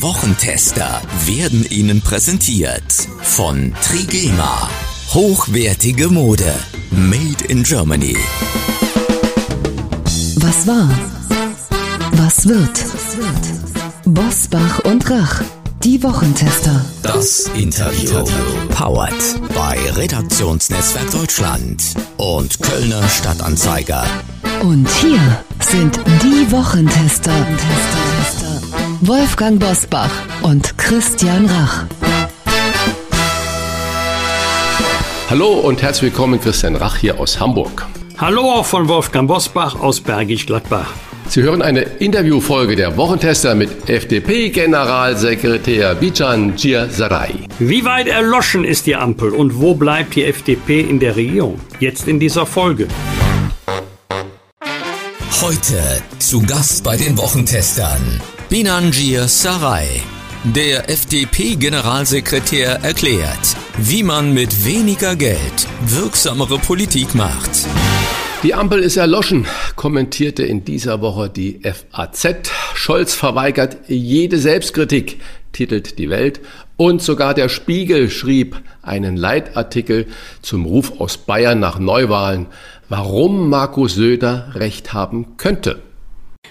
Wochentester werden Ihnen präsentiert von Trigema. Hochwertige Mode. Made in Germany. Was war? Was wird? Bosbach und Rach. Die Wochentester. Das Interview. Powered bei Redaktionsnetzwerk Deutschland und Kölner Stadtanzeiger. Und hier sind die Wochentester. Wolfgang Bosbach und Christian Rach. Hallo und herzlich willkommen, Christian Rach hier aus Hamburg. Hallo auch von Wolfgang Bosbach aus Bergisch Gladbach. Sie hören eine Interviewfolge der Wochentester mit FDP-Generalsekretär Bijan Sarai. Wie weit erloschen ist die Ampel und wo bleibt die FDP in der Regierung? Jetzt in dieser Folge. Heute zu Gast bei den Wochentestern Binanjir Sarai. Der FDP-Generalsekretär erklärt, wie man mit weniger Geld wirksamere Politik macht. Die Ampel ist erloschen, kommentierte in dieser Woche die FAZ. Scholz verweigert jede Selbstkritik, titelt die Welt. Und sogar der Spiegel schrieb einen Leitartikel zum Ruf aus Bayern nach Neuwahlen, warum Markus Söder recht haben könnte.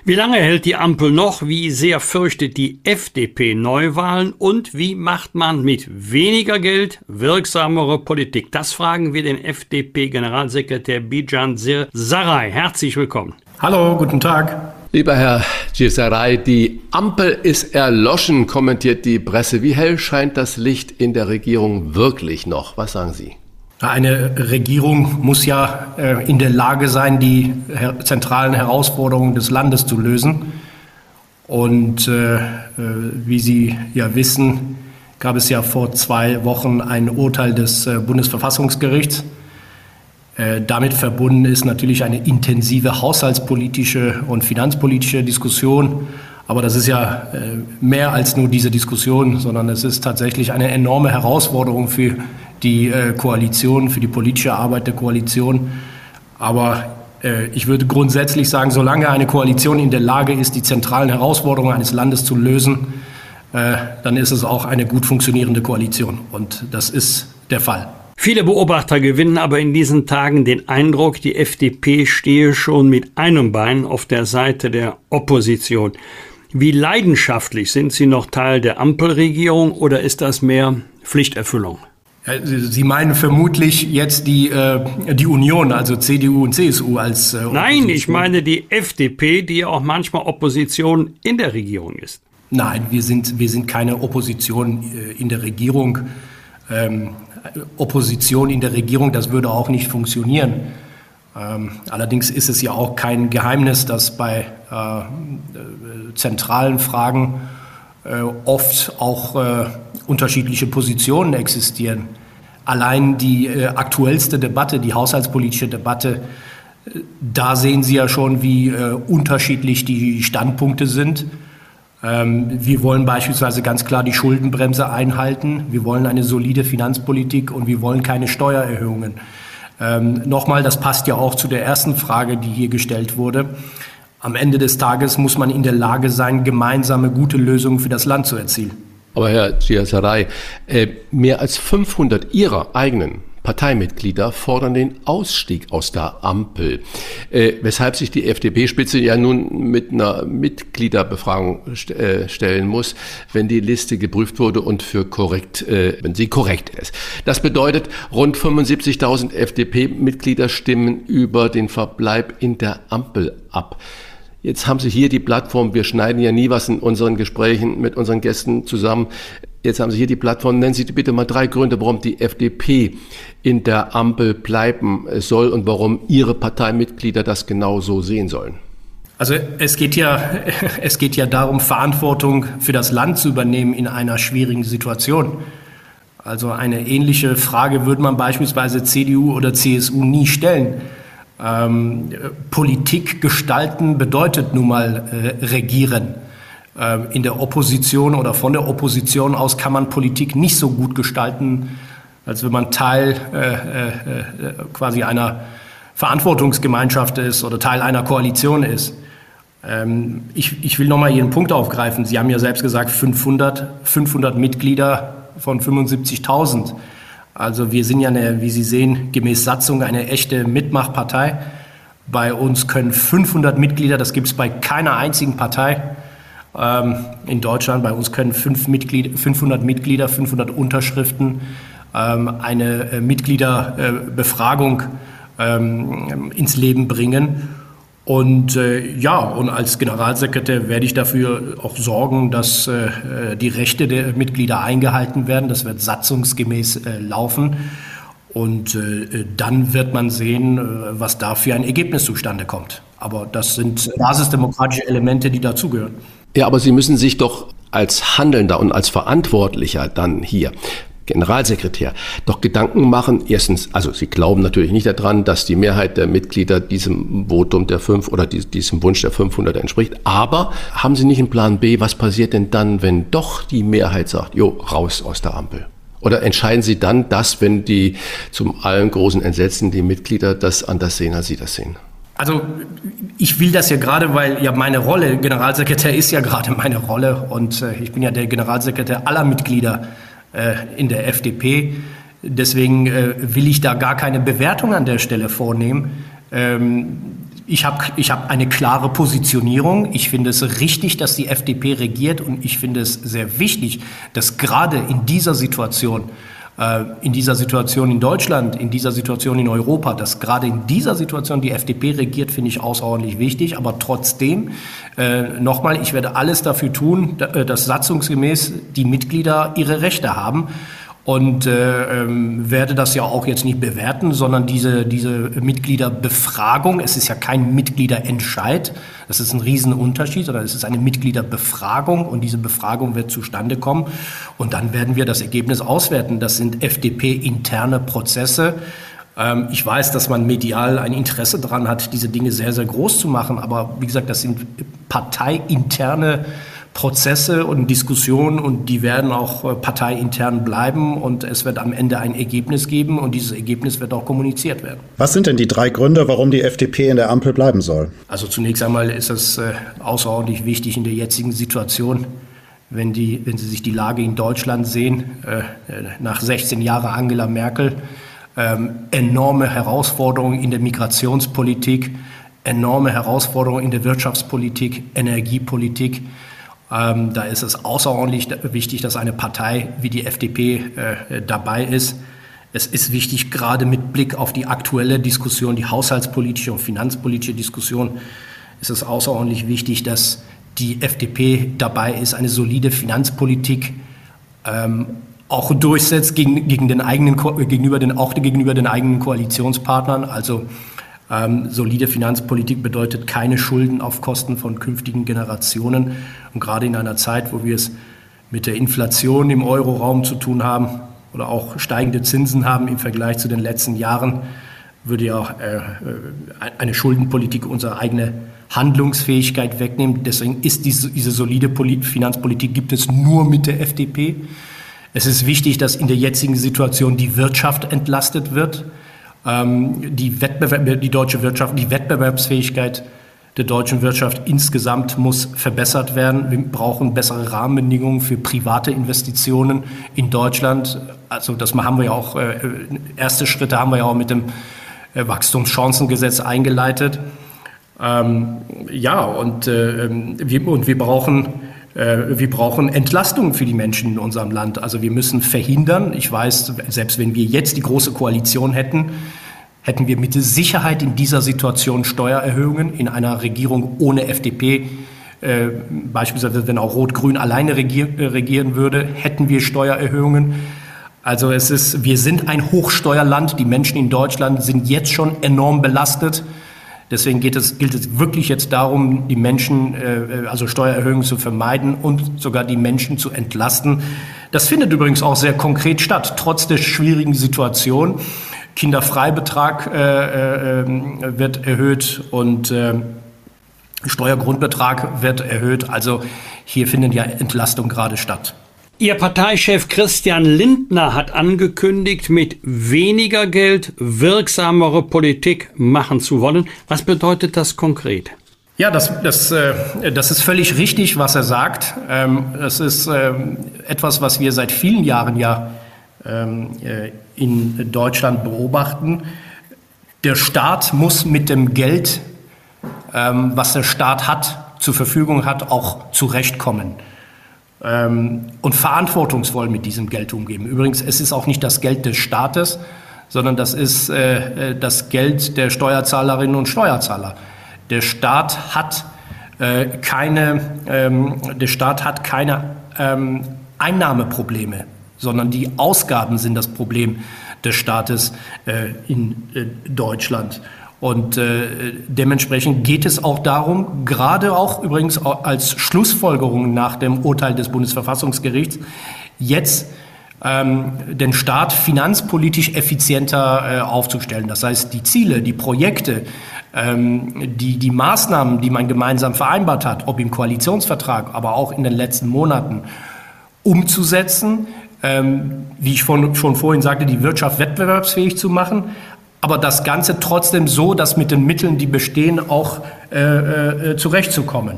Wie lange hält die Ampel noch? Wie sehr fürchtet die FDP Neuwahlen? Und wie macht man mit weniger Geld wirksamere Politik? Das fragen wir den FDP-Generalsekretär Bijan Sir Sarai. Herzlich willkommen. Hallo, guten Tag. Lieber Herr Gisaray, die Ampel ist erloschen, kommentiert die Presse. Wie hell scheint das Licht in der Regierung wirklich noch? Was sagen Sie? Eine Regierung muss ja äh, in der Lage sein, die zentralen Herausforderungen des Landes zu lösen. Und äh, äh, wie Sie ja wissen, gab es ja vor zwei Wochen ein Urteil des Bundesverfassungsgerichts. Damit verbunden ist natürlich eine intensive haushaltspolitische und finanzpolitische Diskussion. Aber das ist ja äh, mehr als nur diese Diskussion, sondern es ist tatsächlich eine enorme Herausforderung für die äh, Koalition, für die politische Arbeit der Koalition. Aber äh, ich würde grundsätzlich sagen, solange eine Koalition in der Lage ist, die zentralen Herausforderungen eines Landes zu lösen, dann ist es auch eine gut funktionierende Koalition. Und das ist der Fall. Viele Beobachter gewinnen aber in diesen Tagen den Eindruck, die FDP stehe schon mit einem Bein auf der Seite der Opposition. Wie leidenschaftlich sind Sie noch Teil der Ampelregierung oder ist das mehr Pflichterfüllung? Sie meinen vermutlich jetzt die, äh, die Union, also CDU und CSU als äh, Nein, ich meine die FDP, die ja auch manchmal Opposition in der Regierung ist. Nein, wir sind, wir sind keine Opposition äh, in der Regierung. Ähm, Opposition in der Regierung, das würde auch nicht funktionieren. Ähm, allerdings ist es ja auch kein Geheimnis, dass bei äh, zentralen Fragen äh, oft auch äh, unterschiedliche Positionen existieren. Allein die äh, aktuellste Debatte, die haushaltspolitische Debatte, da sehen Sie ja schon, wie unterschiedlich die Standpunkte sind. Ähm, wir wollen beispielsweise ganz klar die Schuldenbremse einhalten. Wir wollen eine solide Finanzpolitik und wir wollen keine Steuererhöhungen. Ähm, nochmal, das passt ja auch zu der ersten Frage, die hier gestellt wurde. Am Ende des Tages muss man in der Lage sein, gemeinsame gute Lösungen für das Land zu erzielen. Aber Herr Giasaray, äh, mehr als 500 Ihrer eigenen Parteimitglieder fordern den Ausstieg aus der Ampel, äh, weshalb sich die FDP-Spitze ja nun mit einer Mitgliederbefragung st äh, stellen muss, wenn die Liste geprüft wurde und für korrekt, äh, wenn sie korrekt ist. Das bedeutet, rund 75.000 FDP-Mitglieder stimmen über den Verbleib in der Ampel ab. Jetzt haben Sie hier die Plattform, wir schneiden ja nie was in unseren Gesprächen mit unseren Gästen zusammen. Jetzt haben Sie hier die Plattform. Nennen Sie bitte mal drei Gründe, warum die FDP in der Ampel bleiben soll und warum Ihre Parteimitglieder das genau so sehen sollen. Also es geht ja, es geht ja darum, Verantwortung für das Land zu übernehmen in einer schwierigen Situation. Also eine ähnliche Frage würde man beispielsweise CDU oder CSU nie stellen. Ähm, Politik gestalten bedeutet nun mal äh, regieren. Ähm, in der Opposition oder von der Opposition aus kann man Politik nicht so gut gestalten, als wenn man Teil äh, äh, äh quasi einer Verantwortungsgemeinschaft ist oder Teil einer Koalition ist. Ähm, ich, ich will nochmal Ihren Punkt aufgreifen. Sie haben ja selbst gesagt, 500, 500 Mitglieder von 75.000. Also wir sind ja, eine, wie Sie sehen, gemäß Satzung eine echte Mitmachpartei. Bei uns können 500 Mitglieder, das gibt es bei keiner einzigen Partei ähm, in Deutschland, bei uns können 5 Mitglied, 500 Mitglieder, 500 Unterschriften ähm, eine äh, Mitgliederbefragung ähm, ins Leben bringen. Und äh, ja, und als Generalsekretär werde ich dafür auch sorgen, dass äh, die Rechte der Mitglieder eingehalten werden. Das wird satzungsgemäß äh, laufen. Und äh, dann wird man sehen, äh, was da für ein Ergebnis zustande kommt. Aber das sind basisdemokratische Elemente, die dazugehören. Ja, aber Sie müssen sich doch als Handelnder und als Verantwortlicher dann hier Generalsekretär doch Gedanken machen. Erstens, also Sie glauben natürlich nicht daran, dass die Mehrheit der Mitglieder diesem Votum der fünf oder diesem Wunsch der 500 entspricht. Aber haben Sie nicht einen Plan B? Was passiert denn dann, wenn doch die Mehrheit sagt, jo, raus aus der Ampel? Oder entscheiden Sie dann das, wenn die zum allen großen Entsetzen die Mitglieder das anders sehen, als Sie das sehen? Also ich will das ja gerade, weil ja meine Rolle, Generalsekretär ist ja gerade meine Rolle und äh, ich bin ja der Generalsekretär aller Mitglieder in der FDP. Deswegen äh, will ich da gar keine Bewertung an der Stelle vornehmen. Ähm, ich habe ich hab eine klare Positionierung. Ich finde es richtig, dass die FDP regiert und ich finde es sehr wichtig, dass gerade in dieser Situation äh, in dieser Situation in Deutschland, in dieser Situation in Europa, dass gerade in dieser Situation die FDP regiert, finde ich außerordentlich wichtig. Aber trotzdem, äh, nochmal, ich werde alles dafür tun, äh, dass satzungsgemäß die Mitglieder ihre Rechte haben und äh, ähm, werde das ja auch jetzt nicht bewerten, sondern diese, diese Mitgliederbefragung, es ist ja kein Mitgliederentscheid, das ist ein Riesenunterschied, sondern es ist eine Mitgliederbefragung und diese Befragung wird zustande kommen und dann werden wir das Ergebnis auswerten. Das sind FDP-interne Prozesse. Ähm, ich weiß, dass man medial ein Interesse daran hat, diese Dinge sehr, sehr groß zu machen, aber wie gesagt, das sind parteiinterne Prozesse und Diskussionen und die werden auch äh, parteiintern bleiben und es wird am Ende ein Ergebnis geben und dieses Ergebnis wird auch kommuniziert werden. Was sind denn die drei Gründe, warum die FDP in der Ampel bleiben soll? Also zunächst einmal ist es äh, außerordentlich wichtig in der jetzigen Situation, wenn, die, wenn Sie sich die Lage in Deutschland sehen, äh, nach 16 Jahren Angela Merkel, ähm, enorme Herausforderungen in der Migrationspolitik, enorme Herausforderungen in der Wirtschaftspolitik, Energiepolitik. Ähm, da ist es außerordentlich wichtig, dass eine Partei wie die FDP äh, dabei ist. Es ist wichtig, gerade mit Blick auf die aktuelle Diskussion, die haushaltspolitische und finanzpolitische Diskussion, ist es außerordentlich wichtig, dass die FDP dabei ist, eine solide Finanzpolitik ähm, auch durchsetzt gegen, gegen den eigenen, gegenüber den, auch gegenüber den eigenen Koalitionspartnern. Also ähm, solide Finanzpolitik bedeutet keine Schulden auf Kosten von künftigen Generationen. Und gerade in einer Zeit, wo wir es mit der Inflation im Euroraum zu tun haben oder auch steigende Zinsen haben im Vergleich zu den letzten Jahren, würde ja auch äh, äh eine Schuldenpolitik unsere eigene Handlungsfähigkeit wegnehmen. Deswegen ist diese, diese solide Polit Finanzpolitik gibt es nur mit der FDP. Es ist wichtig, dass in der jetzigen Situation die Wirtschaft entlastet wird. Ähm, die, Wettbewerb, die deutsche Wirtschaft, die Wettbewerbsfähigkeit der deutschen Wirtschaft insgesamt muss verbessert werden. Wir brauchen bessere Rahmenbedingungen für private Investitionen in Deutschland. Also das haben wir ja auch, äh, erste Schritte haben wir ja auch mit dem äh, Wachstumschancengesetz eingeleitet. Ähm, ja, und, äh, ähm, wir, und wir brauchen wir brauchen Entlastung für die Menschen in unserem Land. Also wir müssen verhindern, ich weiß, selbst wenn wir jetzt die große Koalition hätten, hätten wir mit Sicherheit in dieser Situation Steuererhöhungen in einer Regierung ohne FDP. Äh, beispielsweise, wenn auch Rot-Grün alleine regier, äh, regieren würde, hätten wir Steuererhöhungen. Also es ist, wir sind ein Hochsteuerland. Die Menschen in Deutschland sind jetzt schon enorm belastet. Deswegen geht es, gilt es wirklich jetzt darum, die Menschen, äh, also Steuererhöhungen zu vermeiden und sogar die Menschen zu entlasten. Das findet übrigens auch sehr konkret statt, trotz der schwierigen Situation. Kinderfreibetrag äh, äh, wird erhöht und äh, Steuergrundbetrag wird erhöht. Also hier findet ja Entlastung gerade statt. Ihr Parteichef Christian Lindner hat angekündigt, mit weniger Geld wirksamere Politik machen zu wollen. Was bedeutet das konkret? Ja, das, das, äh, das ist völlig richtig, was er sagt. Ähm, das ist ähm, etwas, was wir seit vielen Jahren ja ähm, äh, in Deutschland beobachten. Der Staat muss mit dem Geld, was der Staat hat, zur Verfügung hat, auch zurechtkommen und verantwortungsvoll mit diesem Geld umgehen. Übrigens, es ist auch nicht das Geld des Staates, sondern das ist äh, äh, das Geld der Steuerzahlerinnen und Steuerzahler. Der Staat hat äh, keine, ähm, der Staat hat keine ähm, Einnahmeprobleme, sondern die Ausgaben sind das Problem des Staates äh, in äh, Deutschland. Und äh, dementsprechend geht es auch darum, gerade auch übrigens als Schlussfolgerung nach dem Urteil des Bundesverfassungsgerichts, jetzt ähm, den Staat finanzpolitisch effizienter äh, aufzustellen. Das heißt, die Ziele, die Projekte, ähm, die, die Maßnahmen, die man gemeinsam vereinbart hat, ob im Koalitionsvertrag, aber auch in den letzten Monaten, umzusetzen, ähm, wie ich von, schon vorhin sagte, die Wirtschaft wettbewerbsfähig zu machen, aber das Ganze trotzdem so, dass mit den Mitteln, die bestehen, auch äh, äh, zurechtzukommen.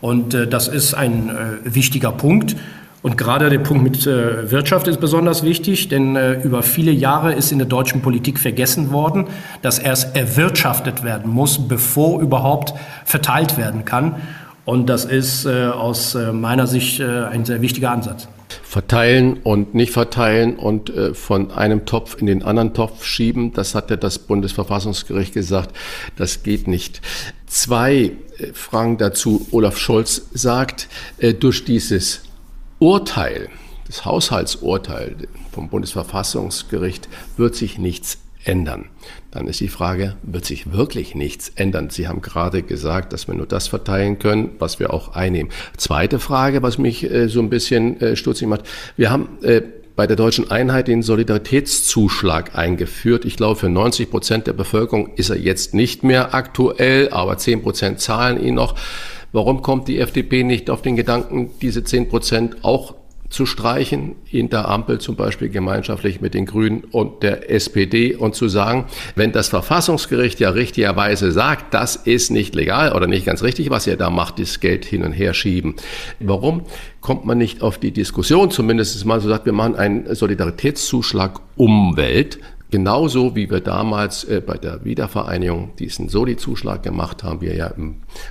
Und äh, das ist ein äh, wichtiger Punkt. Und gerade der Punkt mit äh, Wirtschaft ist besonders wichtig, denn äh, über viele Jahre ist in der deutschen Politik vergessen worden, dass erst erwirtschaftet werden muss, bevor überhaupt verteilt werden kann. Und das ist aus meiner Sicht ein sehr wichtiger Ansatz verteilen und nicht verteilen und äh, von einem Topf in den anderen Topf schieben. Das hat ja das Bundesverfassungsgericht gesagt. Das geht nicht. Zwei äh, Fragen dazu. Olaf Scholz sagt, äh, durch dieses Urteil, das Haushaltsurteil vom Bundesverfassungsgericht wird sich nichts ändern. Dann ist die Frage, wird sich wirklich nichts ändern? Sie haben gerade gesagt, dass wir nur das verteilen können, was wir auch einnehmen. Zweite Frage, was mich äh, so ein bisschen äh, stutzig macht. Wir haben äh, bei der deutschen Einheit den Solidaritätszuschlag eingeführt. Ich glaube, für 90 Prozent der Bevölkerung ist er jetzt nicht mehr aktuell, aber 10 Prozent zahlen ihn noch. Warum kommt die FDP nicht auf den Gedanken, diese 10 Prozent auch zu streichen, in der Ampel zum Beispiel gemeinschaftlich mit den Grünen und der SPD und zu sagen, wenn das Verfassungsgericht ja richtigerweise sagt, das ist nicht legal oder nicht ganz richtig, was ihr da macht, das Geld hin und her schieben. Warum kommt man nicht auf die Diskussion, zumindest mal so sagt, wir machen einen Solidaritätszuschlag Umwelt, Genauso wie wir damals äh, bei der Wiedervereinigung diesen Soli-Zuschlag gemacht haben, wie er ja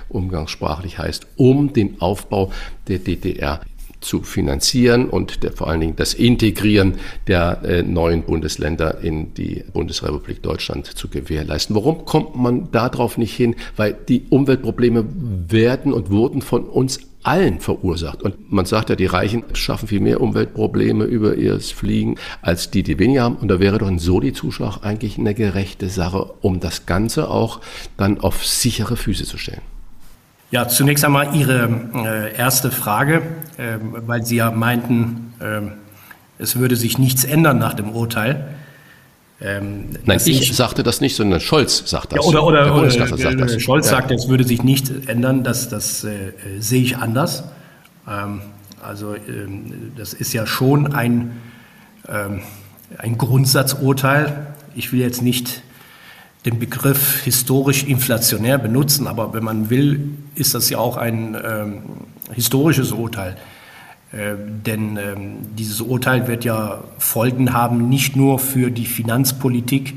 umgangssprachlich heißt, um den Aufbau der DDR zu finanzieren und der, vor allen Dingen das Integrieren der äh, neuen Bundesländer in die Bundesrepublik Deutschland zu gewährleisten. Warum kommt man darauf nicht hin? Weil die Umweltprobleme werden und wurden von uns allen verursacht. Und man sagt ja, die Reichen schaffen viel mehr Umweltprobleme über ihr Fliegen als die, die weniger haben. Und da wäre doch ein Soli-Zuschlag eigentlich eine gerechte Sache, um das Ganze auch dann auf sichere Füße zu stellen. Ja, zunächst einmal Ihre äh, erste Frage, äh, weil Sie ja meinten, äh, es würde sich nichts ändern nach dem Urteil. Ähm, Nein, ich nicht, sagte das nicht, sondern Scholz sagt das. Ja, oder oder, oder sagt das. Scholz ja. sagt, es würde sich nicht ändern. Das, das äh, sehe ich anders. Ähm, also ähm, das ist ja schon ein, ähm, ein Grundsatzurteil. Ich will jetzt nicht den Begriff historisch inflationär benutzen, aber wenn man will, ist das ja auch ein ähm, historisches Urteil. Äh, denn ähm, dieses Urteil wird ja Folgen haben, nicht nur für die Finanzpolitik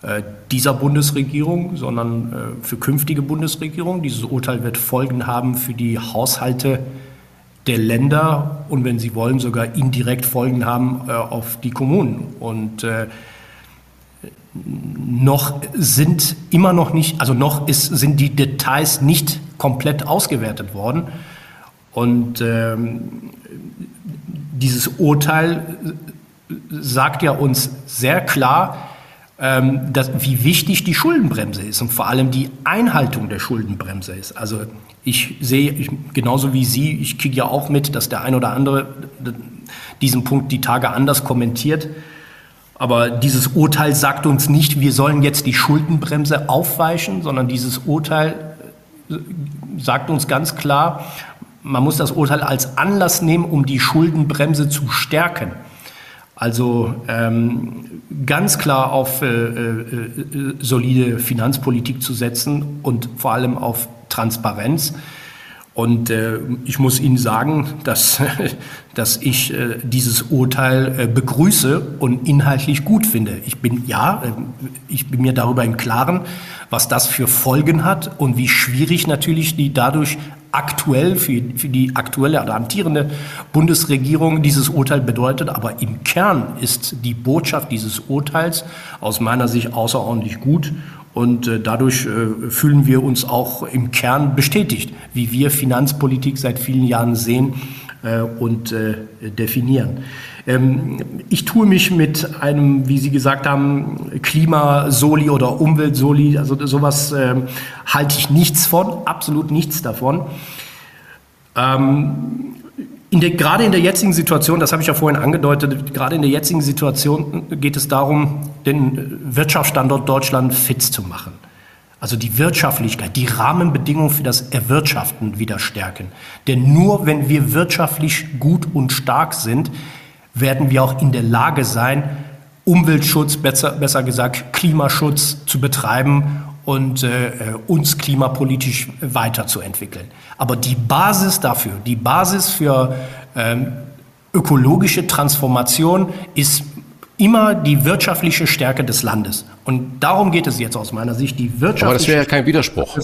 äh, dieser Bundesregierung, sondern äh, für künftige Bundesregierungen. Dieses Urteil wird Folgen haben für die Haushalte der Länder und wenn Sie wollen, sogar indirekt Folgen haben äh, auf die Kommunen. Und äh, noch sind immer noch nicht, also noch ist, sind die Details nicht komplett ausgewertet worden. Und ähm, dieses Urteil sagt ja uns sehr klar, ähm, dass, wie wichtig die Schuldenbremse ist und vor allem die Einhaltung der Schuldenbremse ist. Also ich sehe, ich, genauso wie Sie, ich kriege ja auch mit, dass der ein oder andere diesen Punkt die Tage anders kommentiert. Aber dieses Urteil sagt uns nicht, wir sollen jetzt die Schuldenbremse aufweichen, sondern dieses Urteil äh, sagt uns ganz klar, man muss das Urteil als Anlass nehmen, um die Schuldenbremse zu stärken. Also ähm, ganz klar auf äh, äh, solide Finanzpolitik zu setzen und vor allem auf Transparenz. Und äh, ich muss Ihnen sagen, dass, dass ich äh, dieses Urteil äh, begrüße und inhaltlich gut finde. Ich bin, ja, äh, ich bin mir darüber im Klaren, was das für Folgen hat und wie schwierig natürlich die dadurch aktuell für, für die aktuelle oder amtierende Bundesregierung dieses Urteil bedeutet. Aber im Kern ist die Botschaft dieses Urteils aus meiner Sicht außerordentlich gut. Und äh, dadurch äh, fühlen wir uns auch im Kern bestätigt, wie wir Finanzpolitik seit vielen Jahren sehen äh, und definieren. Ähm, ich tue mich mit einem, wie Sie gesagt haben, Klimasoli oder Umweltsoli, also sowas äh, halte ich nichts von, absolut nichts davon. Ähm, in der, gerade in der jetzigen Situation, das habe ich ja vorhin angedeutet, gerade in der jetzigen Situation geht es darum, den Wirtschaftsstandort Deutschland fit zu machen. Also die Wirtschaftlichkeit, die Rahmenbedingungen für das Erwirtschaften wieder stärken. Denn nur wenn wir wirtschaftlich gut und stark sind, werden wir auch in der Lage sein, Umweltschutz, besser, besser gesagt Klimaschutz zu betreiben und äh, uns klimapolitisch weiterzuentwickeln. Aber die Basis dafür, die Basis für ähm, ökologische Transformation ist immer die wirtschaftliche Stärke des Landes. Und darum geht es jetzt aus meiner Sicht, die wirtschaftliche Aber das wäre ja kein Widerspruch.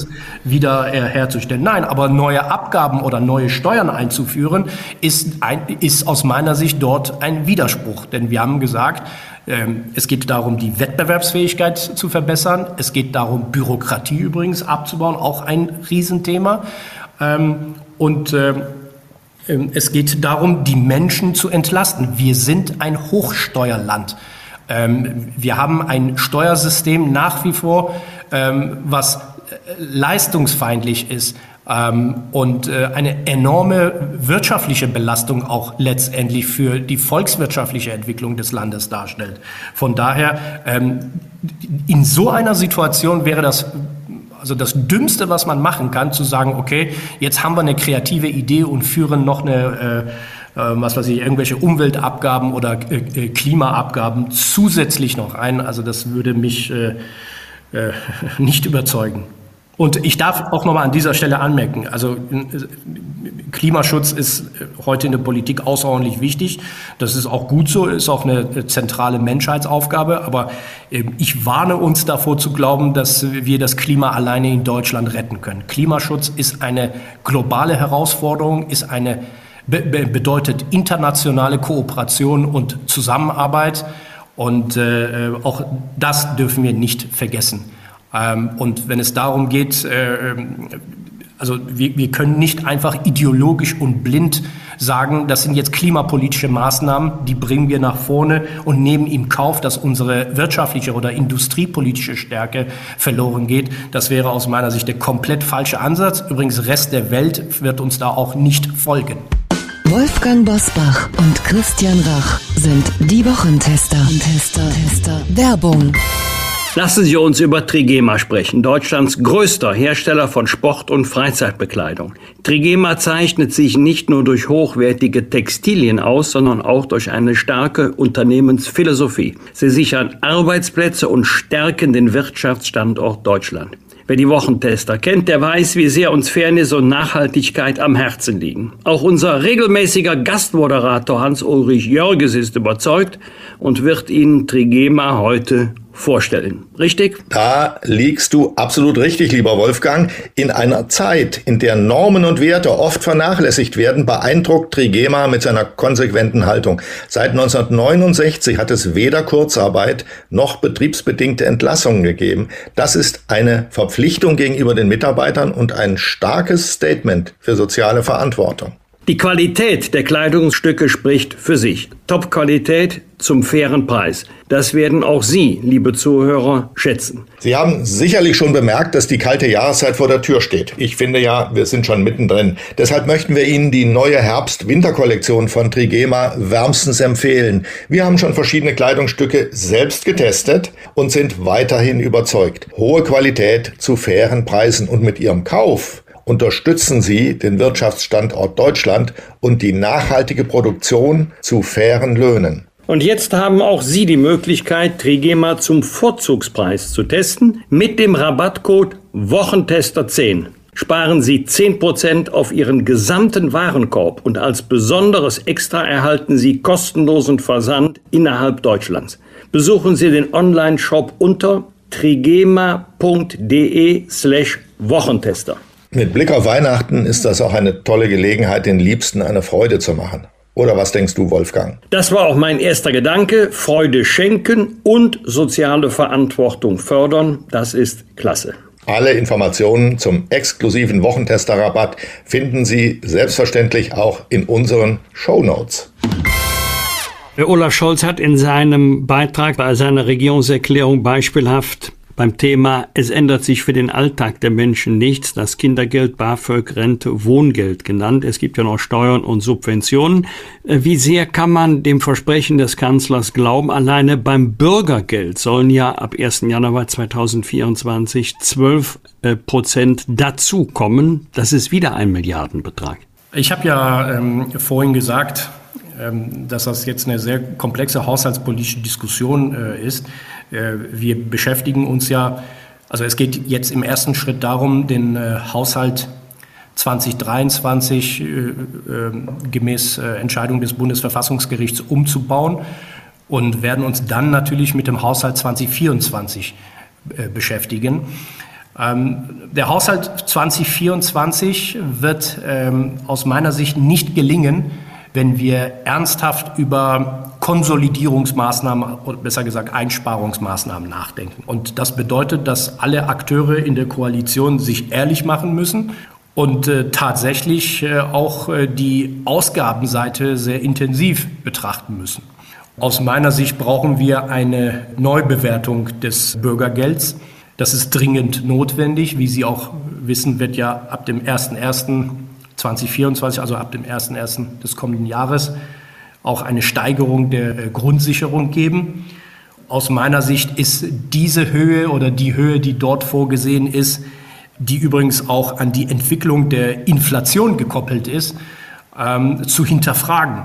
wieder äh, herzustellen. Nein, aber neue Abgaben oder neue Steuern einzuführen, ist, ein, ist aus meiner Sicht dort ein Widerspruch. Denn wir haben gesagt, ähm, es geht darum, die Wettbewerbsfähigkeit zu verbessern. Es geht darum, Bürokratie übrigens abzubauen, auch ein Riesenthema. Ähm, und ähm, es geht darum, die Menschen zu entlasten. Wir sind ein Hochsteuerland. Ähm, wir haben ein Steuersystem nach wie vor, ähm, was äh, leistungsfeindlich ist und äh, eine enorme wirtschaftliche Belastung auch letztendlich für die volkswirtschaftliche Entwicklung des Landes darstellt. Von daher, in so einer Situation wäre das also das Dümmste, was man machen kann, zu sagen, okay, jetzt haben wir eine kreative Idee und führen noch eine, äh, äh, was weiß ich, irgendwelche Umweltabgaben oder äh, äh Klimaabgaben zusätzlich noch ein. Also das würde mich äh, nicht überzeugen. Und ich darf auch nochmal an dieser Stelle anmerken, also Klimaschutz ist heute in der Politik außerordentlich wichtig. Das ist auch gut so, ist auch eine zentrale Menschheitsaufgabe. Aber ähm, ich warne uns davor zu glauben, dass wir das Klima alleine in Deutschland retten können. Klimaschutz ist eine globale Herausforderung, ist eine, bedeutet internationale Kooperation und Zusammenarbeit. Und äh, auch das dürfen wir nicht vergessen. Ähm, und wenn es darum geht, äh, ähm, also wir, wir können nicht einfach ideologisch und blind sagen, das sind jetzt klimapolitische Maßnahmen, die bringen wir nach vorne und nehmen im Kauf, dass unsere wirtschaftliche oder industriepolitische Stärke verloren geht. Das wäre aus meiner Sicht der komplett falsche Ansatz. Übrigens, Rest der Welt wird uns da auch nicht folgen. Wolfgang Bosbach und Christian Rach sind die Wochentester. Tester, Tester. Werbung. Lassen Sie uns über Trigema sprechen, Deutschlands größter Hersteller von Sport- und Freizeitbekleidung. Trigema zeichnet sich nicht nur durch hochwertige Textilien aus, sondern auch durch eine starke Unternehmensphilosophie. Sie sichern Arbeitsplätze und stärken den Wirtschaftsstandort Deutschland. Wer die Wochentester kennt, der weiß, wie sehr uns Fairness und Nachhaltigkeit am Herzen liegen. Auch unser regelmäßiger Gastmoderator Hans-Ulrich Jörges ist überzeugt und wird Ihnen Trigema heute vorstellen. Richtig? Da liegst du absolut richtig, lieber Wolfgang. In einer Zeit, in der Normen und Werte oft vernachlässigt werden, beeindruckt Trigema mit seiner konsequenten Haltung. Seit 1969 hat es weder Kurzarbeit noch betriebsbedingte Entlassungen gegeben. Das ist eine Verpflichtung gegenüber den Mitarbeitern und ein starkes Statement für soziale Verantwortung. Die Qualität der Kleidungsstücke spricht für sich. Top-Qualität zum fairen Preis. Das werden auch Sie, liebe Zuhörer, schätzen. Sie haben sicherlich schon bemerkt, dass die kalte Jahreszeit vor der Tür steht. Ich finde ja, wir sind schon mittendrin. Deshalb möchten wir Ihnen die neue Herbst-Winter-Kollektion von Trigema wärmstens empfehlen. Wir haben schon verschiedene Kleidungsstücke selbst getestet und sind weiterhin überzeugt. Hohe Qualität zu fairen Preisen und mit Ihrem Kauf unterstützen Sie den Wirtschaftsstandort Deutschland und die nachhaltige Produktion zu fairen Löhnen. Und jetzt haben auch Sie die Möglichkeit, Trigema zum Vorzugspreis zu testen mit dem Rabattcode Wochentester10. Sparen Sie 10% auf Ihren gesamten Warenkorb und als besonderes Extra erhalten Sie kostenlosen Versand innerhalb Deutschlands. Besuchen Sie den Online-Shop unter trigema.de slash Wochentester. Mit Blick auf Weihnachten ist das auch eine tolle Gelegenheit, den Liebsten eine Freude zu machen. Oder was denkst du, Wolfgang? Das war auch mein erster Gedanke. Freude schenken und soziale Verantwortung fördern. Das ist klasse. Alle Informationen zum exklusiven Wochentester-Rabatt finden Sie selbstverständlich auch in unseren Show Notes. Olaf Scholz hat in seinem Beitrag bei seiner Regierungserklärung beispielhaft beim Thema Es ändert sich für den Alltag der Menschen nichts, das Kindergeld, BAföG, Rente, Wohngeld genannt. Es gibt ja noch Steuern und Subventionen. Äh, wie sehr kann man dem Versprechen des Kanzlers glauben? Alleine beim Bürgergeld sollen ja ab 1. Januar 2024 12 äh, Prozent dazukommen. Das ist wieder ein Milliardenbetrag. Ich habe ja ähm, vorhin gesagt, ähm, dass das jetzt eine sehr komplexe haushaltspolitische Diskussion äh, ist. Äh, wir beschäftigen uns ja, also es geht jetzt im ersten Schritt darum, den äh, Haushalt 2023 gemäß Entscheidung des Bundesverfassungsgerichts umzubauen und werden uns dann natürlich mit dem Haushalt 2024 beschäftigen. Ähm, der Haushalt 2024 wird ähm, aus meiner Sicht nicht gelingen, wenn wir ernsthaft über Konsolidierungsmaßnahmen, oder besser gesagt Einsparungsmaßnahmen nachdenken. Und das bedeutet, dass alle Akteure in der Koalition sich ehrlich machen müssen und äh, tatsächlich äh, auch äh, die Ausgabenseite sehr intensiv betrachten müssen. Aus meiner Sicht brauchen wir eine Neubewertung des Bürgergelds. Das ist dringend notwendig. Wie Sie auch wissen, wird ja ab dem 01.01. 2024, also ab dem 01.01. des kommenden Jahres, auch eine Steigerung der äh, Grundsicherung geben. Aus meiner Sicht ist diese Höhe oder die Höhe, die dort vorgesehen ist, die übrigens auch an die Entwicklung der Inflation gekoppelt ist, ähm, zu hinterfragen.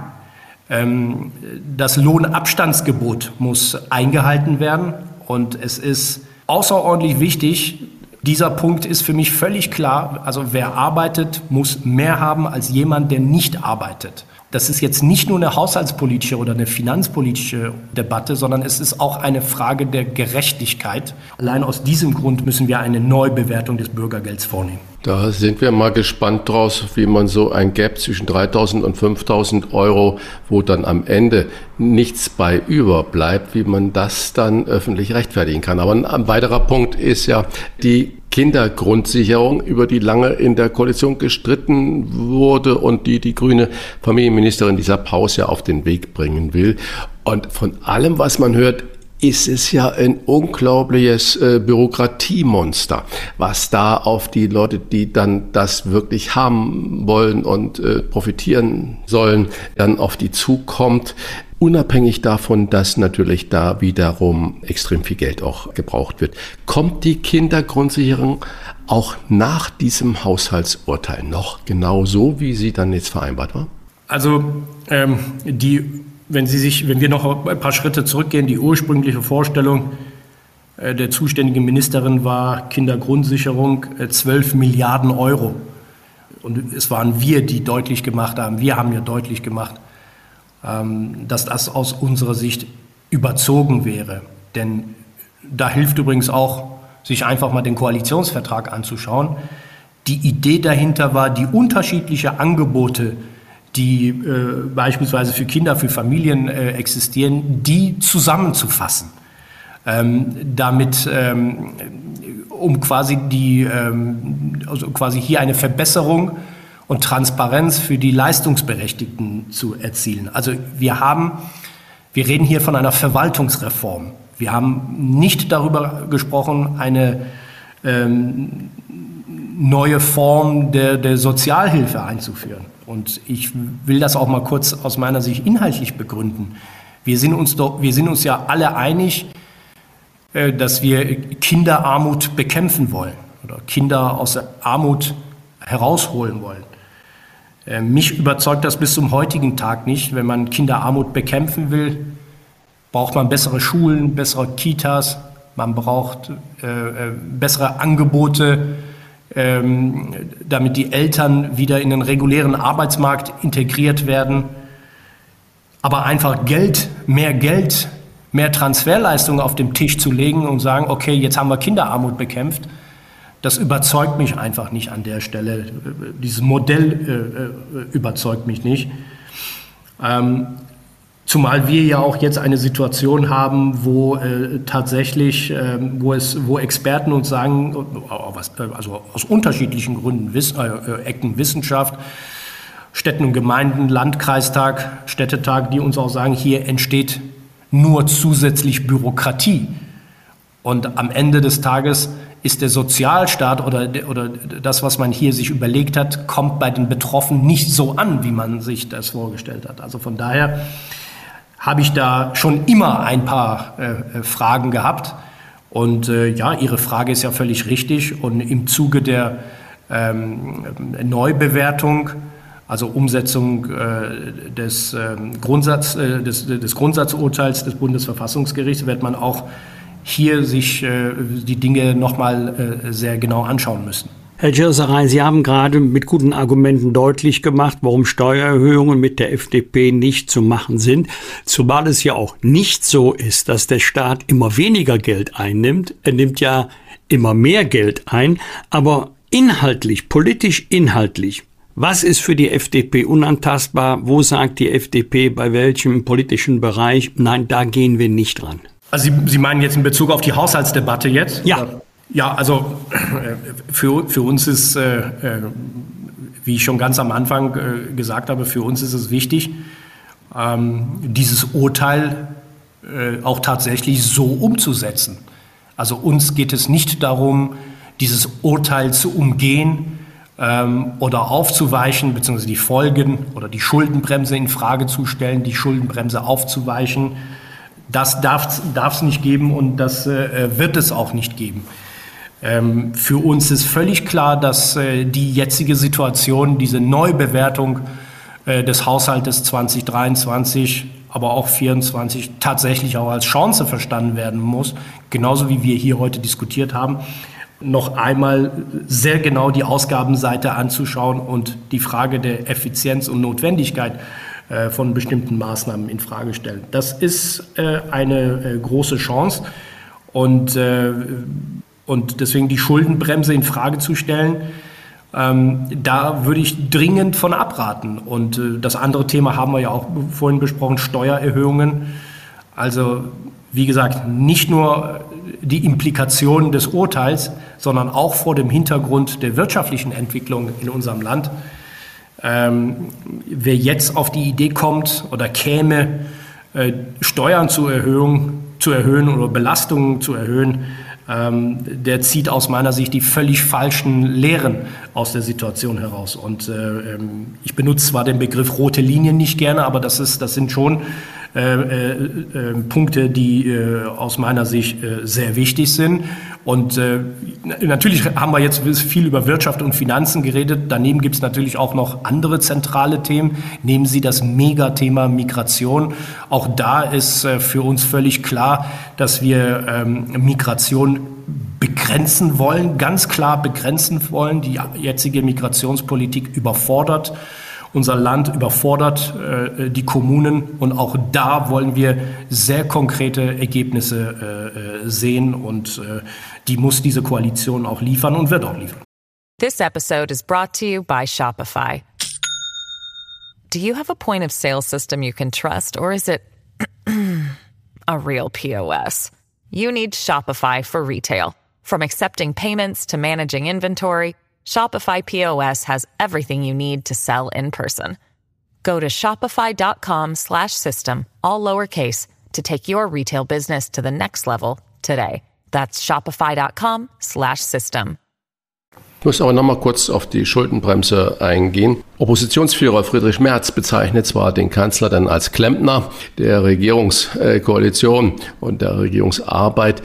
Ähm, das Lohnabstandsgebot muss eingehalten werden und es ist außerordentlich wichtig, dieser Punkt ist für mich völlig klar. Also wer arbeitet, muss mehr haben als jemand, der nicht arbeitet. Das ist jetzt nicht nur eine haushaltspolitische oder eine finanzpolitische Debatte, sondern es ist auch eine Frage der Gerechtigkeit. Allein aus diesem Grund müssen wir eine Neubewertung des Bürgergelds vornehmen. Da sind wir mal gespannt draus, wie man so ein Gap zwischen 3.000 und 5.000 Euro, wo dann am Ende nichts bei überbleibt, wie man das dann öffentlich rechtfertigen kann. Aber ein weiterer Punkt ist ja die Kindergrundsicherung, über die lange in der Koalition gestritten wurde und die die grüne Familienministerin dieser Pause ja auf den Weg bringen will. Und von allem, was man hört, ist es ja ein unglaubliches äh, Bürokratiemonster, was da auf die Leute, die dann das wirklich haben wollen und äh, profitieren sollen, dann auf die zukommt. Unabhängig davon, dass natürlich da wiederum extrem viel Geld auch gebraucht wird. Kommt die Kindergrundsicherung auch nach diesem Haushaltsurteil noch genau so, wie sie dann jetzt vereinbart war? Also ähm, die, wenn Sie sich, wenn wir noch ein paar Schritte zurückgehen, die ursprüngliche Vorstellung äh, der zuständigen Ministerin war Kindergrundsicherung äh, 12 Milliarden Euro. Und es waren wir, die deutlich gemacht haben, wir haben ja deutlich gemacht, ähm, dass das aus unserer Sicht überzogen wäre. Denn da hilft übrigens auch, sich einfach mal den Koalitionsvertrag anzuschauen. Die Idee dahinter war, die unterschiedlichen Angebote, die äh, beispielsweise für Kinder, für Familien äh, existieren, die zusammenzufassen. Ähm, damit, ähm, um quasi die, ähm, also quasi hier eine Verbesserung und Transparenz für die Leistungsberechtigten zu erzielen. Also wir haben, wir reden hier von einer Verwaltungsreform. Wir haben nicht darüber gesprochen, eine ähm, neue Form der, der Sozialhilfe einzuführen. Und ich will das auch mal kurz aus meiner Sicht inhaltlich begründen. Wir sind uns, doch, wir sind uns ja alle einig, äh, dass wir Kinderarmut bekämpfen wollen oder Kinder aus der Armut herausholen wollen. Äh, mich überzeugt das bis zum heutigen Tag nicht. Wenn man Kinderarmut bekämpfen will, braucht man bessere Schulen, bessere Kitas, man braucht äh, äh, bessere Angebote, ähm, damit die Eltern wieder in den regulären Arbeitsmarkt integriert werden. Aber einfach Geld, mehr Geld, mehr Transferleistungen auf dem Tisch zu legen und sagen, okay, jetzt haben wir Kinderarmut bekämpft, das überzeugt mich einfach nicht an der Stelle. Dieses Modell äh, äh überzeugt mich nicht. Ähm, Zumal wir ja auch jetzt eine Situation haben, wo äh, tatsächlich, äh, wo es, wo Experten uns sagen, äh, also aus unterschiedlichen Gründen, Wiss, äh, äh, Ecken Wissenschaft, Städten und Gemeinden, Landkreistag, Städtetag, die uns auch sagen, hier entsteht nur zusätzlich Bürokratie. Und am Ende des Tages ist der Sozialstaat oder, oder das, was man hier sich überlegt hat, kommt bei den Betroffenen nicht so an, wie man sich das vorgestellt hat. Also von daher habe ich da schon immer ein paar äh, äh, Fragen gehabt. Und äh, ja, Ihre Frage ist ja völlig richtig. Und im Zuge der ähm, Neubewertung, also Umsetzung äh, des, ähm, Grundsatz, äh, des, des Grundsatzurteils des Bundesverfassungsgerichts, wird man auch hier sich äh, die Dinge nochmal äh, sehr genau anschauen müssen. Herr Girsaray, Sie haben gerade mit guten Argumenten deutlich gemacht, warum Steuererhöhungen mit der FDP nicht zu machen sind, zumal es ja auch nicht so ist, dass der Staat immer weniger Geld einnimmt. Er nimmt ja immer mehr Geld ein, aber inhaltlich, politisch inhaltlich, was ist für die FDP unantastbar? Wo sagt die FDP bei welchem politischen Bereich? Nein, da gehen wir nicht dran. Also Sie, Sie meinen jetzt in Bezug auf die Haushaltsdebatte jetzt? Ja. Oder? Ja, also äh, für, für uns ist, äh, äh, wie ich schon ganz am Anfang gesagt habe, für uns ist es wichtig, ähm, dieses Urteil auch tatsächlich so umzusetzen. Also uns geht es nicht darum, dieses Urteil zu umgehen ähm, oder aufzuweichen, beziehungsweise die Folgen oder die Schuldenbremse in Frage zu stellen, die Schuldenbremse aufzuweichen. Das darf es nicht geben und das wird es auch nicht geben. Ähm, für uns ist völlig klar, dass äh, die jetzige Situation, diese Neubewertung äh, des Haushaltes 2023, aber auch 2024 tatsächlich auch als Chance verstanden werden muss, genauso wie wir hier heute diskutiert haben, noch einmal sehr genau die Ausgabenseite anzuschauen und die Frage der Effizienz und Notwendigkeit äh, von bestimmten Maßnahmen in Frage stellen. Das ist eine große Chance und und deswegen die Schuldenbremse in Frage zu stellen, ähm, da würde ich dringend von abraten. Und äh, das andere Thema haben wir ja auch vorhin besprochen, Steuererhöhungen. Also wie gesagt, nicht nur die Implikationen des Urteils, sondern auch vor dem Hintergrund der wirtschaftlichen Entwicklung in unserem Land. Ähm, wer jetzt auf die Idee kommt oder käme, äh, Steuern zu, erhöhen, zu erhöhen oder Belastungen zu erhöhen, ähm, der zieht aus meiner Sicht die völlig falschen Lehren aus der Situation heraus. Und äh, ähm, ich benutze zwar den Begriff rote Linien nicht gerne, aber das, ist, das sind schon äh, äh, äh Punkte, die äh, aus meiner Sicht äh, sehr wichtig sind. Und natürlich haben wir jetzt viel über Wirtschaft und Finanzen geredet. Daneben gibt es natürlich auch noch andere zentrale Themen. Nehmen Sie das Megathema Migration. Auch da ist für uns völlig klar, dass wir ähm, Migration begrenzen wollen, ganz klar begrenzen wollen. Die jetzige Migrationspolitik überfordert unser Land überfordert äh, die Kommunen und auch da wollen wir sehr konkrete Ergebnisse äh, äh, sehen und äh, die muss diese Koalition auch liefern und wird auch liefern. This episode is brought to you by Shopify. Do you have a point of sale system you can trust or is it a real POS? You need Shopify for retail. From accepting payments to managing inventory, Shopify POS has everything you need to sell in person. Go to shopify.com/system all lowercase to take your retail business to the next level today. That's shopify.com/system. Ich muss aber nochmal kurz auf die Schuldenbremse eingehen. Oppositionsführer Friedrich Merz bezeichnet zwar den Kanzler dann als Klempner der Regierungskoalition und der Regierungsarbeit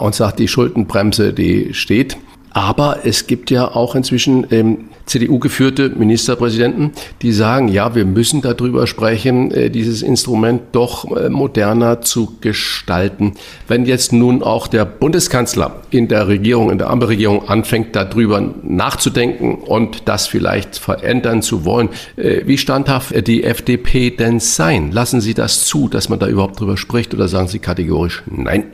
und sagt, die Schuldenbremse, die steht. Aber es gibt ja auch inzwischen ähm, CDU-geführte Ministerpräsidenten, die sagen, ja, wir müssen darüber sprechen, äh, dieses Instrument doch äh, moderner zu gestalten. Wenn jetzt nun auch der Bundeskanzler in der Regierung, in der Ampelregierung anfängt, darüber nachzudenken und das vielleicht verändern zu wollen, äh, wie standhaft die FDP denn sein? Lassen Sie das zu, dass man da überhaupt drüber spricht oder sagen Sie kategorisch nein?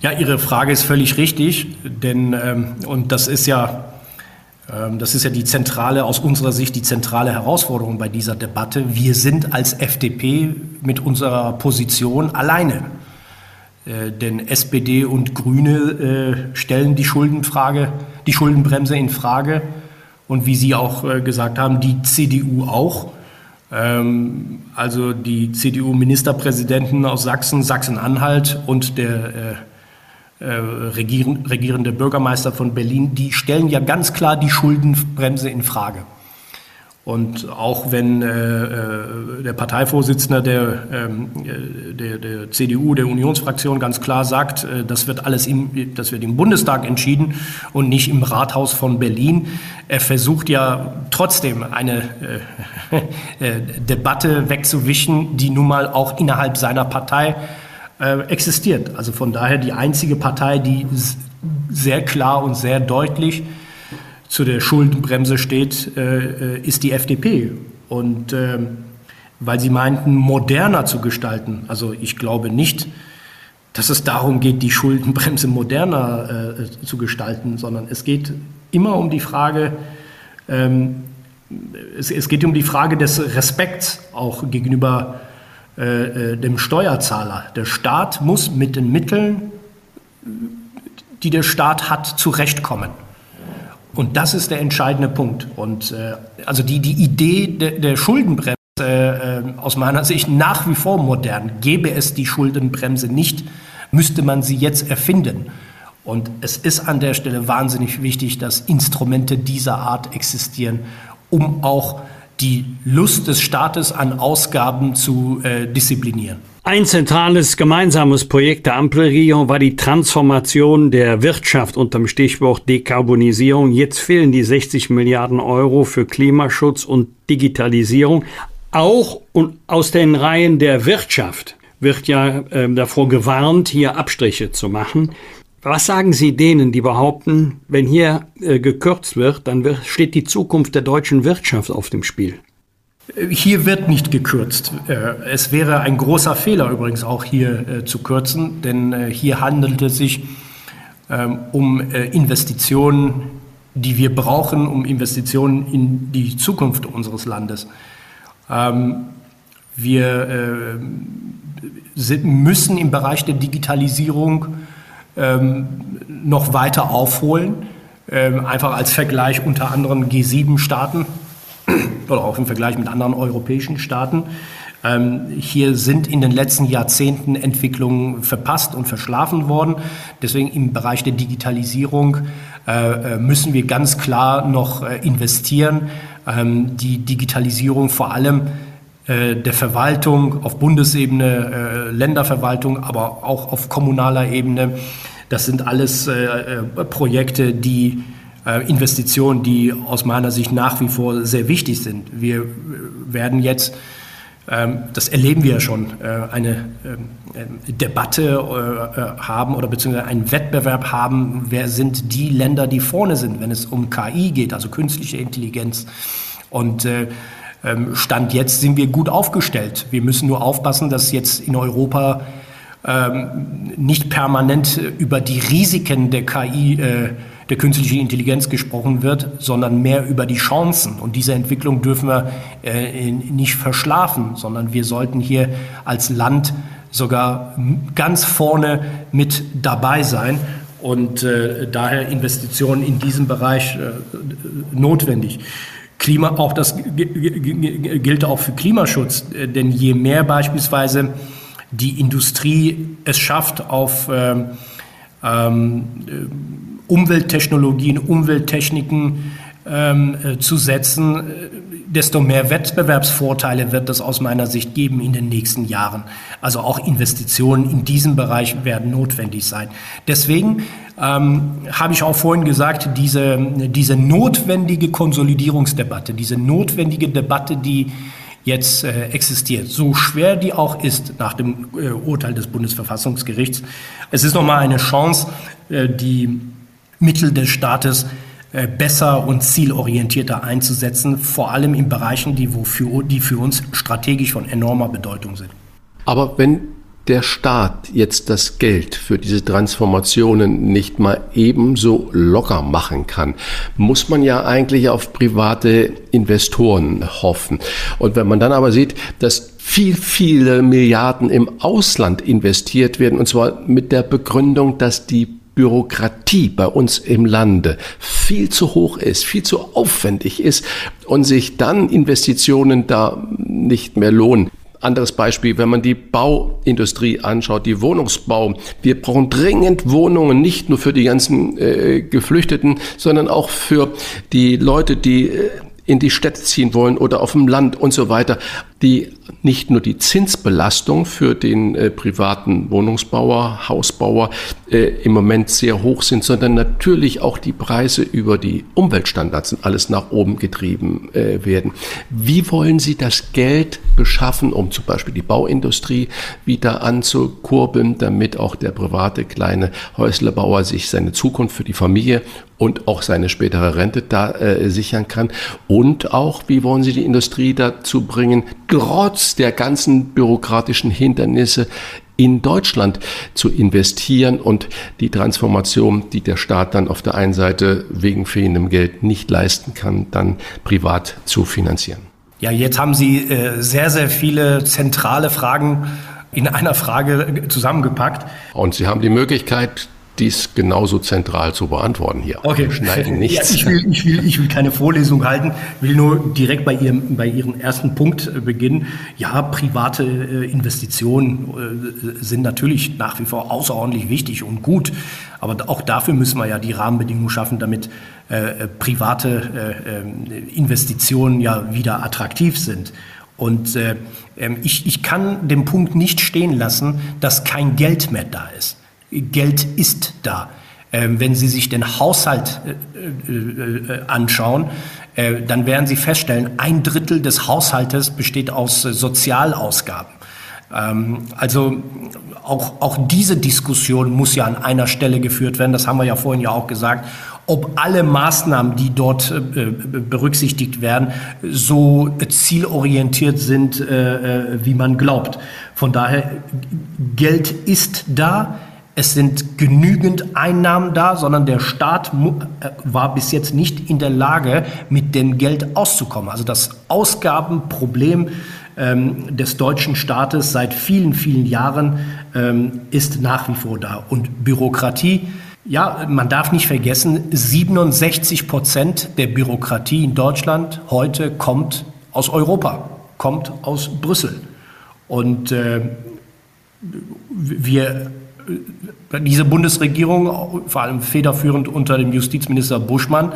Ja, Ihre Frage ist völlig richtig, denn ähm, und das ist ja das ist ja die zentrale, aus unserer Sicht die zentrale Herausforderung bei dieser Debatte. Wir sind als FDP mit unserer Position alleine. Äh, denn SPD und Grüne äh, stellen die Schuldenfrage, die Schuldenbremse in Frage. Und wie Sie auch äh, gesagt haben, die CDU auch. Ähm, also die CDU-Ministerpräsidenten aus Sachsen, Sachsen-Anhalt und der äh, regierende Bürgermeister von Berlin, die stellen ja ganz klar die Schuldenbremse in Frage. Und auch wenn äh, äh der Parteivorsitzende der, ähm, äh, der, der, CDU, der Unionsfraktion ganz klar sagt, äh, das wird alles im, das wird im Bundestag entschieden und nicht im Rathaus von Berlin. Er versucht ja trotzdem eine äh, Debatte wegzuwischen, die nun mal auch innerhalb seiner Partei äh, existiert. Also von daher die einzige Partei, die sehr klar und sehr deutlich zu der Schuldenbremse steht, äh, ist die FDP. Und äh, weil Sie meinten, moderner zu gestalten, also ich glaube nicht, dass es darum geht, die Schuldenbremse moderner äh, zu gestalten, sondern es geht immer um die Frage, ähm, es, es, geht um die Frage des Respekts auch gegenüber äh, äh, dem Steuerzahler. Der Staat muss mit den Mitteln, die der Staat hat, zurechtkommen. Und das ist der entscheidende Punkt. Und äh, also die, die Idee de, der Schuldenbremse äh, aus meiner Sicht nach wie vor modern. Gäbe es die Schuldenbremse nicht, müsste man sie jetzt erfinden. Und es ist an der Stelle wahnsinnig wichtig, dass Instrumente dieser Art existieren, um auch die Lust des Staates an Ausgaben zu äh, disziplinieren. Ein zentrales gemeinsames Projekt der Ampelregierung war die Transformation der Wirtschaft unter dem Stichwort Dekarbonisierung. Jetzt fehlen die 60 Milliarden Euro für Klimaschutz und Digitalisierung. Auch aus den Reihen der Wirtschaft wird ja äh, davor gewarnt, hier Abstriche zu machen. Was sagen Sie denen, die behaupten, wenn hier äh, gekürzt wird, dann wird, steht die Zukunft der deutschen Wirtschaft auf dem Spiel? Hier wird nicht gekürzt. Äh, es wäre ein großer Fehler übrigens auch hier äh, zu kürzen, denn äh, hier handelt es sich ähm, um Investitionen, die wir brauchen, um Investitionen in die Zukunft unseres Landes. Ähm, wir müssen im Bereich der Digitalisierung noch weiter aufholen. Ähm, einfach als Vergleich unter anderem G7-Staaten oder auch im Vergleich mit anderen europäischen Staaten. Ähm, hier sind in den letzten Jahrzehnten Entwicklungen verpasst und verschlafen worden. Deswegen im Bereich der Digitalisierung äh, äh müssen wir ganz klar noch äh, investieren. Ähm, die Digitalisierung vor allem der Verwaltung auf Bundesebene, Länderverwaltung, aber auch auf kommunaler Ebene. Das sind alles äh, Projekte, die Investitionen, die aus meiner Sicht nach wie vor sehr wichtig sind. Wir werden jetzt, ähm, das erleben wir ja schon, eine Debatte haben oder beziehungsweise einen Wettbewerb haben, wer sind die Länder, die vorne sind, wenn es um KI geht, also künstliche Intelligenz. Und ähm, Stand jetzt sind wir gut aufgestellt. Wir müssen nur aufpassen, dass jetzt in Europa ähm, nicht permanent über die Risiken der KI, äh, der künstlichen Intelligenz gesprochen wird, sondern mehr über die Chancen. Und diese Entwicklung dürfen wir äh, nicht verschlafen, sondern wir sollten hier als Land sogar ganz vorne mit dabei sein. und äh, daher Investitionen in diesem Bereich notwendig. Klima, auch das gilt auch für Klimaschutz, denn je mehr beispielsweise die Industrie es schafft, auf ähm, ähm, Umwelttechnologien, Umwelttechniken ähm, äh, zu setzen, äh, desto mehr Wettbewerbsvorteile wird es aus meiner Sicht geben in den nächsten Jahren. Also auch Investitionen in diesem Bereich werden notwendig sein. Deswegen ähm, habe ich auch vorhin gesagt, diese, diese notwendige Konsolidierungsdebatte, diese notwendige Debatte, die jetzt äh, existiert, so schwer die auch ist nach dem äh, Urteil des Bundesverfassungsgerichts, es ist nochmal eine Chance, äh, die Mittel des Staates äh, besser und zielorientierter einzusetzen, vor allem in Bereichen, die, wofür, die für uns strategisch von enormer Bedeutung sind. Aber wenn der Staat jetzt das Geld für diese Transformationen nicht mal ebenso locker machen kann, muss man ja eigentlich auf private Investoren hoffen. Und wenn man dann aber sieht, dass viel, viele Milliarden im Ausland investiert werden, und zwar mit der Begründung, dass die Bürokratie bei uns im Lande viel zu hoch ist, viel zu aufwendig ist und sich dann Investitionen da nicht mehr lohnen. Anderes Beispiel, wenn man die Bauindustrie anschaut, die Wohnungsbau. Wir brauchen dringend Wohnungen, nicht nur für die ganzen äh, Geflüchteten, sondern auch für die Leute, die äh, in die Städte ziehen wollen oder auf dem Land und so weiter, die nicht nur die Zinsbelastung für den äh, privaten Wohnungsbauer, Hausbauer äh, im Moment sehr hoch sind, sondern natürlich auch die Preise über die Umweltstandards und alles nach oben getrieben äh, werden. Wie wollen Sie das Geld beschaffen, um zum Beispiel die Bauindustrie wieder anzukurbeln, damit auch der private kleine Häuslebauer sich seine Zukunft für die Familie und auch seine spätere Rente da äh, sichern kann? Und auch, wie wollen Sie die Industrie dazu bringen, trotz der ganzen bürokratischen Hindernisse in Deutschland zu investieren und die Transformation, die der Staat dann auf der einen Seite wegen fehlendem Geld nicht leisten kann, dann privat zu finanzieren. Ja, jetzt haben Sie äh, sehr, sehr viele zentrale Fragen in einer Frage zusammengepackt. Und Sie haben die Möglichkeit, dies genauso zentral zu beantworten hier. Okay. Schneiden nichts. Ja, ich, will, ich, will, ich will keine Vorlesung halten, will nur direkt bei Ihrem, bei Ihrem ersten Punkt äh, beginnen. Ja, private äh, Investitionen äh, sind natürlich nach wie vor außerordentlich wichtig und gut. Aber auch dafür müssen wir ja die Rahmenbedingungen schaffen, damit äh, private äh, Investitionen ja wieder attraktiv sind. Und äh, ähm, ich, ich kann den Punkt nicht stehen lassen, dass kein Geld mehr da ist. Geld ist da. Ähm, wenn Sie sich den Haushalt äh, äh, äh, anschauen, dann werden Sie feststellen, ein Drittel des Haushaltes besteht aus Sozialausgaben. Ähm, also auch, auch diese Diskussion muss ja an einer Stelle geführt werden. Das haben wir ja vorhin ja auch gesagt. Ob alle Maßnahmen, die dort berücksichtigt werden, so zielorientiert sind, wie man glaubt. Von daher, Geld ist da. Es sind genügend Einnahmen da, sondern der Staat äh, war bis jetzt nicht in der Lage, mit dem Geld auszukommen. Also das Ausgabenproblem ähm, des deutschen Staates seit vielen, vielen Jahren ähm, ist nach wie vor da. Und Bürokratie, ja, man darf nicht vergessen, 67 Prozent der Bürokratie in Deutschland heute kommt aus Europa, kommt aus Brüssel. Und äh, wir diese Bundesregierung, vor allem federführend unter dem Justizminister Buschmann,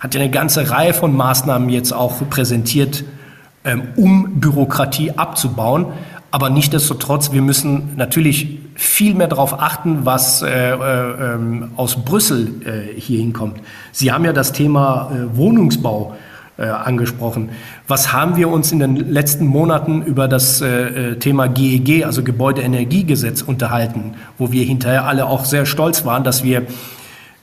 hat ja eine ganze Reihe von Maßnahmen jetzt auch präsentiert, ähm, um Bürokratie abzubauen. Aber nichtdestotrotz, wir müssen natürlich viel mehr darauf achten, was äh, äh, ähm, aus Brüssel äh, hier hinkommt. Sie haben ja das Thema äh, Wohnungsbau äh, angesprochen. Was haben wir uns in den letzten Monaten über das äh, äh Thema GEG, also Gebäudeenergiegesetz, unterhalten, wo wir hinterher alle auch sehr stolz waren, dass wir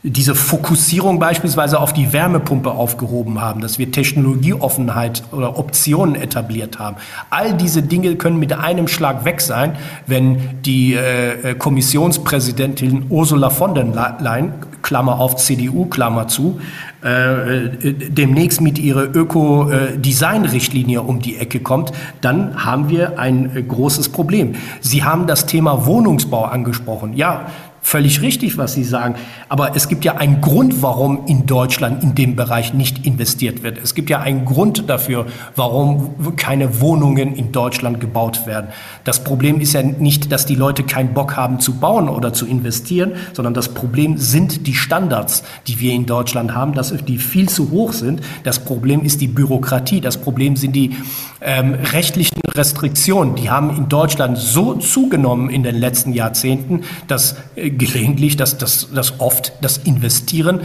diese Fokussierung beispielsweise auf die Wärmepumpe aufgehoben haben, dass wir Technologieoffenheit oder Optionen etabliert haben. All diese Dinge können mit einem Schlag weg sein, wenn die äh, Kommissionspräsidentin Ursula von der Leyen, Klammer auf CDU, Klammer zu, äh, äh, demnächst mit ihrer Öko-Design-Richtlinie um die Ecke kommt, dann haben wir ein äh, großes Problem. Sie haben das Thema Wohnungsbau angesprochen. Ja, völlig richtig, was Sie sagen. Aber es gibt ja einen Grund, warum in Deutschland in dem Bereich nicht investiert wird. Es gibt ja einen Grund dafür, warum keine Wohnungen in Deutschland gebaut werden. Das Problem ist ja nicht, dass die Leute keinen Bock haben zu bauen oder zu investieren, sondern das Problem sind die Standards, die wir in Deutschland haben, dass die viel zu hoch sind. Das Problem ist die Bürokratie. Das Problem sind die ähm, rechtlichen Restriktionen. Die haben in Deutschland so zugenommen in den letzten Jahrzehnten, dass äh, gelegentlich, dass, dass, dass oft das Investieren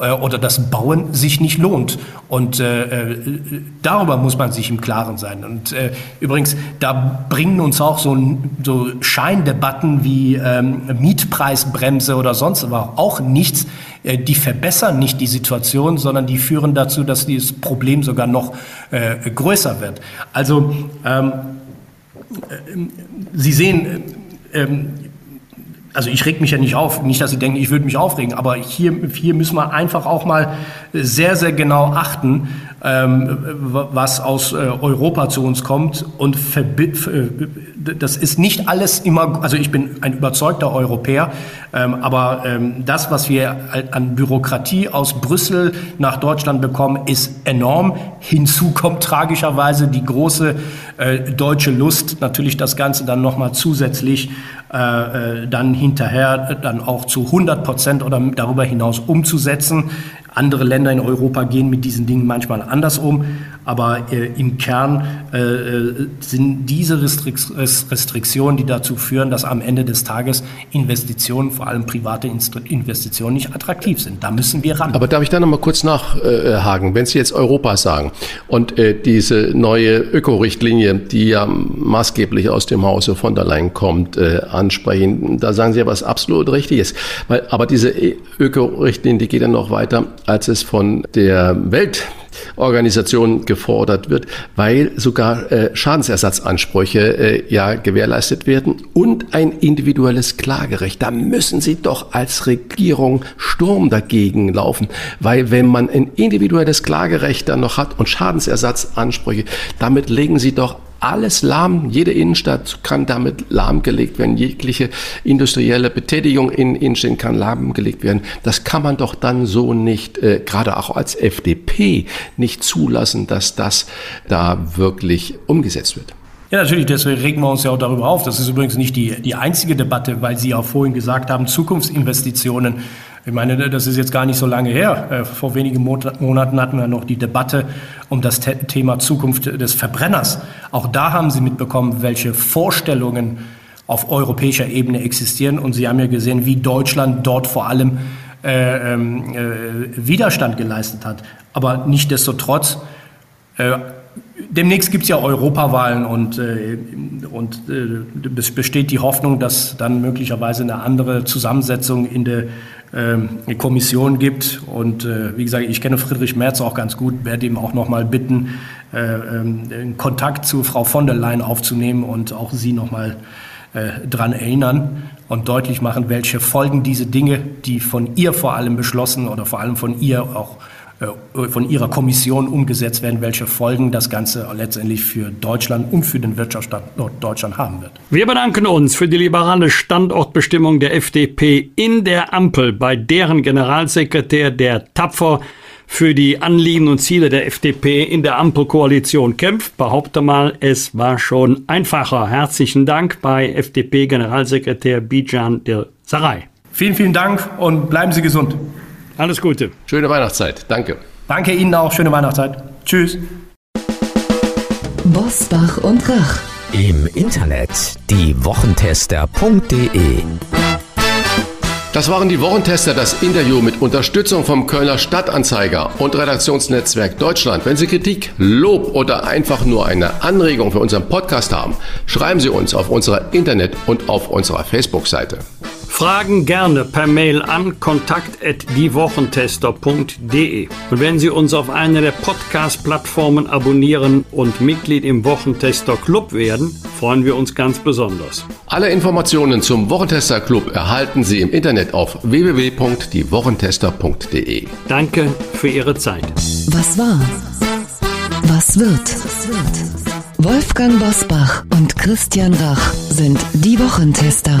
äh, oder das Bauen sich nicht lohnt. Und äh, äh, darüber muss man sich im Klaren sein. Und äh, übrigens, da bringen uns auch so, so Scheindebatten wie ähm, Mietpreisbremse oder sonst aber auch nichts. Äh, die verbessern nicht die Situation, sondern die führen dazu, dass dieses Problem sogar noch äh, größer wird. Also ähm, Sie sehen, ähm, also ich reg mich ja nicht auf, nicht, dass Sie denken, ich würde mich aufregen, aber hier, hier müssen wir einfach auch mal sehr, sehr genau achten, ähm, was aus äh, Europa zu uns kommt. Und das ist nicht alles immer, also ich bin ein überzeugter Europäer, ähm, aber ähm, das, was wir an Bürokratie aus Brüssel nach Deutschland bekommen, ist enorm. Hinzu kommt tragischerweise die große äh, deutsche Lust, natürlich das Ganze dann nochmal zusätzlich äh, dann hinterher dann auch zu 100 Prozent oder darüber hinaus umzusetzen. Andere Länder in Europa gehen mit diesen Dingen manchmal anders um, aber äh, im Kern äh, äh sind diese Restrikt Restriktionen, die dazu führen, dass am Ende des Tages Investitionen, vor allem private Investitionen, nicht attraktiv sind. Da müssen wir ran. Aber darf ich da noch mal kurz nachhaken? Wenn Sie jetzt Europa sagen und äh, diese neue Öko-Richtlinie, die ja maßgeblich aus dem Hause von der Leyen kommt, äh, ansprechen, da sagen Sie ja was absolut Richtiges. Weil, aber diese Öko-Richtlinie, die geht ja noch weiter als es von der Weltorganisation gefordert wird, weil sogar äh, Schadensersatzansprüche äh, ja gewährleistet werden und ein individuelles Klagerecht. Da müssen Sie doch als Regierung Sturm dagegen laufen, weil wenn man ein individuelles Klagerecht dann noch hat und Schadensersatzansprüche, damit legen Sie doch alles lahm. Jede Innenstadt kann damit lahmgelegt werden. Jegliche industrielle Betätigung in Innenstädten kann lahmgelegt werden. Das kann man doch dann so nicht, äh, gerade auch als FDP, nicht zulassen, dass das da wirklich umgesetzt wird. Ja, natürlich, deswegen regen wir uns ja auch darüber auf. Das ist übrigens nicht die, die einzige Debatte, weil Sie ja vorhin gesagt haben, Zukunftsinvestitionen ich meine, das ist jetzt gar nicht so lange her. Äh, vor wenigen Monaten hatten wir noch die Debatte um das Thema Zukunft des Verbrenners. Auch da haben Sie mitbekommen, welche Vorstellungen auf europäischer Ebene existieren. Und Sie haben ja gesehen, wie Deutschland dort vor allem äh, ähm, äh, Widerstand geleistet hat. Aber nichtdestotrotz, äh, demnächst gibt es ja Europawahlen und, äh, und äh, es besteht die Hoffnung, dass dann möglicherweise eine andere Zusammensetzung in der ähm, eine Kommission gibt. Und äh, wie gesagt, ich kenne Friedrich Merz auch ganz gut, werde ihm auch noch mal bitten, äh, ähm, Kontakt zu Frau von der Leyen aufzunehmen und auch sie noch mal äh, dran erinnern und deutlich machen, welche Folgen diese Dinge, die von ihr vor allem beschlossen oder vor allem von ihr auch äh, von Ihrer Kommission umgesetzt werden, welche Folgen das Ganze letztendlich für Deutschland und für den Wirtschaftsstandort Deutschland haben wird. Wir bedanken uns für die liberale Standortbestimmung der FDP in der Ampel, bei deren Generalsekretär, der tapfer für die Anliegen und Ziele der FDP in der Ampelkoalition kämpft. Behaupte mal, es war schon einfacher. Herzlichen Dank bei FDP-Generalsekretär Bijan Del Sarai. Vielen, vielen Dank und bleiben Sie gesund. Alles Gute. Schöne Weihnachtszeit. Danke. Danke Ihnen auch. Schöne Weihnachtszeit. Tschüss. Bosbach und Rach. Im Internet diewochentester.de das waren die Wochentester, das Interview mit Unterstützung vom Kölner Stadtanzeiger und Redaktionsnetzwerk Deutschland. Wenn Sie Kritik, Lob oder einfach nur eine Anregung für unseren Podcast haben, schreiben Sie uns auf unserer Internet- und auf unserer Facebook-Seite. Fragen gerne per Mail an kontakt@diewochentester.de. Und wenn Sie uns auf einer der Podcast-Plattformen abonnieren und Mitglied im Wochentester Club werden, freuen wir uns ganz besonders. Alle Informationen zum Wochentester Club erhalten Sie im Internet auf www.diewochentester.de. Danke für Ihre Zeit. Was war? Was wird? Wolfgang Bosbach und Christian Rach sind die Wochentester.